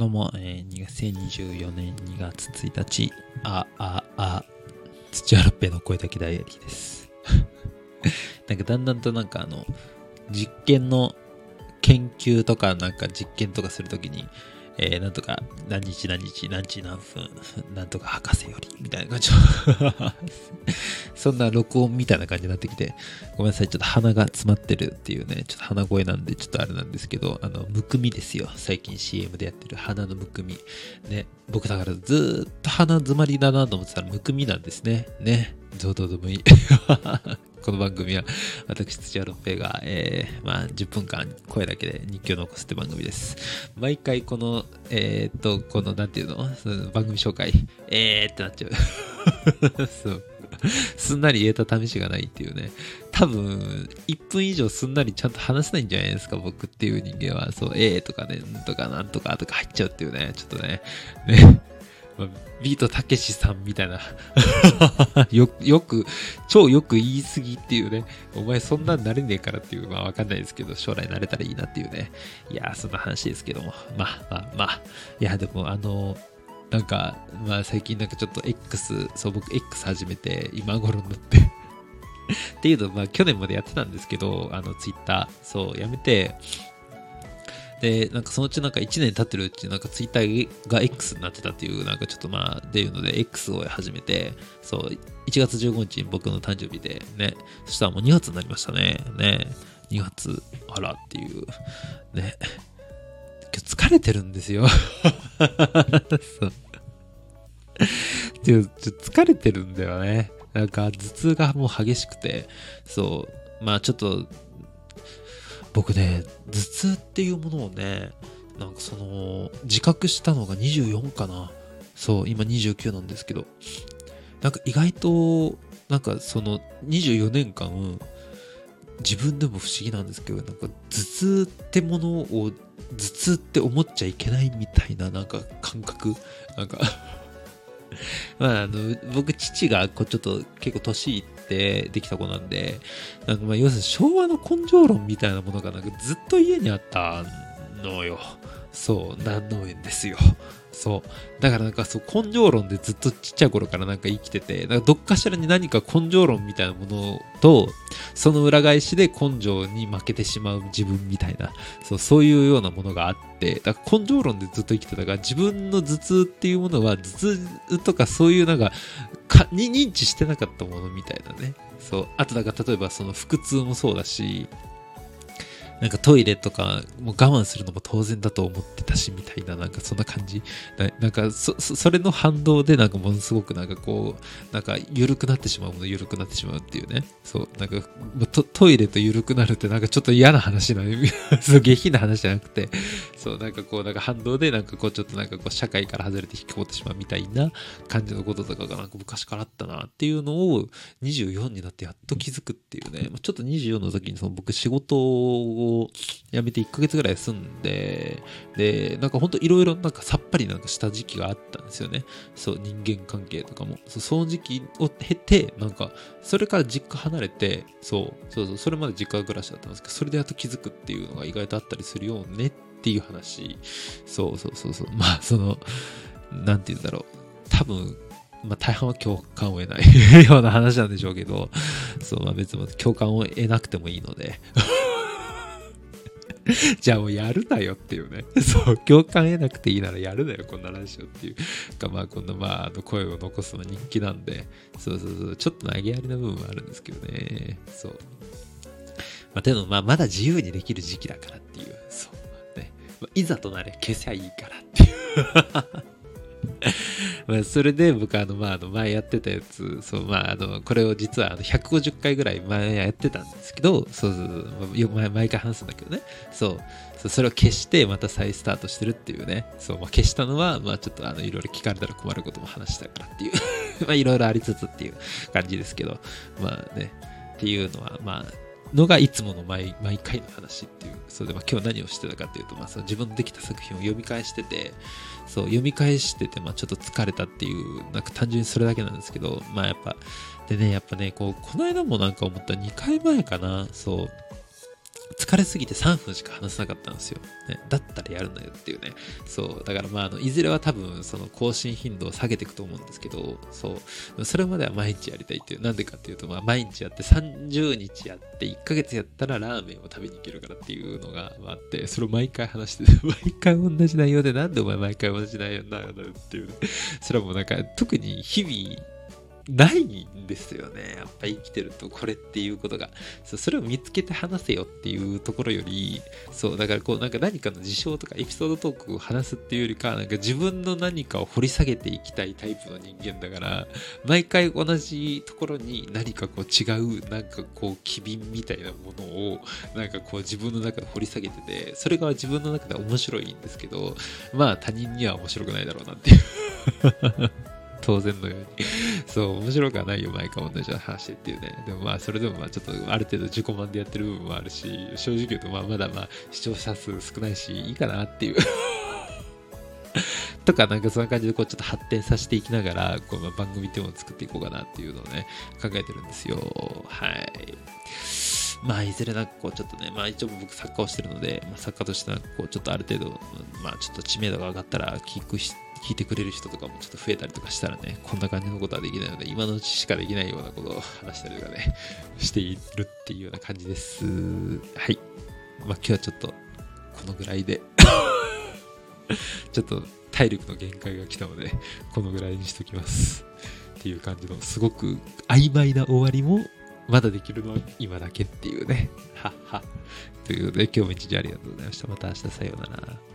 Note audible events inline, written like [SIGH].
どうも、えー、2024年2月1日、あ、あ、あ、土屋ロッペの声だけダイアリーです。[LAUGHS] なんかだんだんとなんかあの、実験の研究とかなんか実験とかするときに、えー、なんとか何日何日何時何分、なんとか博士より、みたいな感じのそんな録音みたいな感じになってきて、ごめんなさい、ちょっと鼻が詰まってるっていうね、ちょっと鼻声なんでちょっとあれなんですけど、あの、むくみですよ。最近 CM でやってる鼻のむくみ。ね、僕だからずっと鼻詰まりだなと思ってたらむくみなんですね。ね、どうどうでもいい。[LAUGHS] この番組は私、土屋六平が、えー、まあ、10分間声だけで日記を残すって番組です。毎回この、えー、っと、この、なんていうの？の番組紹介、えーってなっちゃう。[LAUGHS] そう。[LAUGHS] すんなり言えた試しがないっていうね。多分、1分以上すんなりちゃんと話せないんじゃないですか、僕っていう人間は。そう、えーとかね、んとかなんとかとか入っちゃうっていうね。ちょっとね。ね。[LAUGHS] まあビートたけしさんみたいな [LAUGHS] よ、よく、超よく言い過ぎっていうね。お前そんなんなれねえからっていう、まあわかんないですけど、将来なれたらいいなっていうね。いやー、そんな話ですけども。まあまあまあ。いや、でもあの、なんか、まあ最近なんかちょっと X、そう僕 X 始めて今頃になって。[LAUGHS] っていうのまあ去年までやってたんですけど、あの Twitter、そう、やめて、で、なんかそのうちなんか1年経ってるうち、なんか Twitter が X になってたっていう、なんかちょっとまあ、っていうので X を始めて、そう、1月15日に僕の誕生日でね、そしたらもう2月になりましたね。ね、2月、あらっていう、ね。疲れてるんですよ。ちょちょ疲れてるんだよね。なんか頭痛がもう激しくて、そう、まあちょっと、僕ね、頭痛っていうものをね、なんかその、自覚したのが24かな。そう、今29なんですけど、なんか意外と、なんかその24年間、自分でも不思議なんですけど、なんか頭痛ってものを頭痛って思っちゃいけないみたいななんか感覚。[LAUGHS] なんか。[LAUGHS] まああの僕父がこうちょっと結構年いってできた子なんでなんかまあ要するに昭和の根性論みたいなものがなんかずっと家にあったのよ。そうなんのんですよ。そう。だからなんかそう根性論でずっとちっちゃい頃からなんか生きててなんかどっかしらに何か根性論みたいなものとその裏返しで根性に負けてしまう自分みたいなそうそういうようなものがあってだから根性論でずっと生きてたから自分の頭痛っていうものは頭痛とかそういうなんかかに認知してなかったものみたいなね。そう。あとだから例えばその腹痛もそうだしなんかトイレとかもう我慢するのも当然だと思ってたしみたいななんかそんな感じ。なんかそそそれの反動でなんかものすごくなんかこうなんか緩くなってしまうもの緩くなってしまうっていうね。そうなんかもうトトイレと緩くなるってなんかちょっと嫌な話なの [LAUGHS] そう下品な話じゃなくて。そうなんかこうなんか反動でなんかこうちょっとなんかこう社会から外れて引きこもってしまうみたいな感じのこととかがなんか昔からあったなっていうのを24になってやっと気づくっていうね、ちょっと24の時にその僕仕事をを辞めて1ヶ月ぐらい住んででなんかほんといろいろなんかさっぱりなんかした時期があったんですよね。そう人間関係とかも。そうその時期を経てなんかそれから実家離れてそうそうそうそれまで実家暮らしだったんですけどそれでやっと気づくっていうのが意外とあったりするよねっていう話。そうそうそうそう。まあそのなんて言うんだろう。多分まあ大半は共感を得ない [LAUGHS] ような話なんでしょうけど。そうまあ別に共感を得なくてもいいので。[LAUGHS] じゃあもうやるなよっていうね。[LAUGHS] そう、共感得なくていいならやるなよ、こんなラジオっていうか、まあ、こんな、まあ、あの声を残すの人気なんで、そうそうそう、ちょっと投げやりな部分はあるんですけどね。そう。まあ、でも、まあ、まだ自由にできる時期だからっていう、そう。ね。まあ、いざとなれ消せばいいからっていう。[LAUGHS] まあそれで僕あの、まあ、あの前やってたやつそう、まあ、あのこれを実はあの150回ぐらい前やってたんですけどそうそうそう毎毎回話すんだけどね。そうそうそれを消してまた再スタートしてるっていうね。そう、まあ、消したのは、まあ、ちょっとあのいろいろ聞かれたら困ることも話したからっていう [LAUGHS] まあいろいろありつつっていう感じですけど。まあね。っていうのはまあのがいつもの毎毎回の話っていうそうで、まあ、今日何をしてたかっていうと、まあ、その自分のできた作品を読み返しててそう読み返してて、まあ、ちょっと疲れたっていうなんか単純にそれだけなんですけどまあやっぱでねやっぱねこうこの間もなんか思った2回前かなそう疲れすぎて3分しか話せなかったんですよ。ね、だったらやるんだよっていうね。そう。だからまあ、あの、いずれは多分、その更新頻度を下げていくと思うんですけど、そう。それまでは毎日やりたいっていう。なんでかっていうと、まあ、毎日やって30日やって1ヶ月やったらラーメンを食べに行けるからっていうのがあって、それを毎回話して、[LAUGHS] 毎回同じ内容で、なんでお前毎回同じ内容になるんだよっていうね。それはもうなんか、特に日々、ないんですよね。やっぱ生きてるとこれっていうことが。それを見つけて話せよっていうところより、そう、だからこうなんか何かの事象とかエピソードトークを話すっていうよりか、なんか自分の何かを掘り下げていきたいタイプの人間だから、毎回同じところに何かこう違う、なんかこう機敏みたいなものを、なんかこう自分の中で掘り下げてて、それが自分の中で面白いんですけど、まあ他人には面白くないだろうなっていう当然のように [LAUGHS] そう、面白くはないよ、毎回同じ話っていうね。でもまあ、それでもまあ、ちょっとある程度自己満でやってる部分もあるし、正直言うとまあ、まだまあ、視聴者数少ないし、いいかなっていう [LAUGHS] とか、なんかそんな感じで、こう、ちょっと発展させていきながら、こう、番組っていうのを作っていこうかなっていうのをね、考えてるんですよ。はい。まあ、いずれなんかこう、ちょっとね、まあ一応僕作家をしてるので、まあ、作家としてなんかこう、ちょっとある程度、まあちょっと知名度が上がったら、聞くして、聞いてくれる人とかもちょっと増えたりとかしたらね、こんな感じのことはできないので、今のうちしかできないようなことを話したりとかね、[LAUGHS] しているっていうような感じです。はい。まあ今日はちょっと、このぐらいで [LAUGHS] ちょっと体力の限界が来たので、このぐらいにしときます。っていう感じの、すごく曖昧な終わりも、まだできるのは今だけっていうね。はっは。ということで、今日も一日ありがとうございました。また明日さようなら。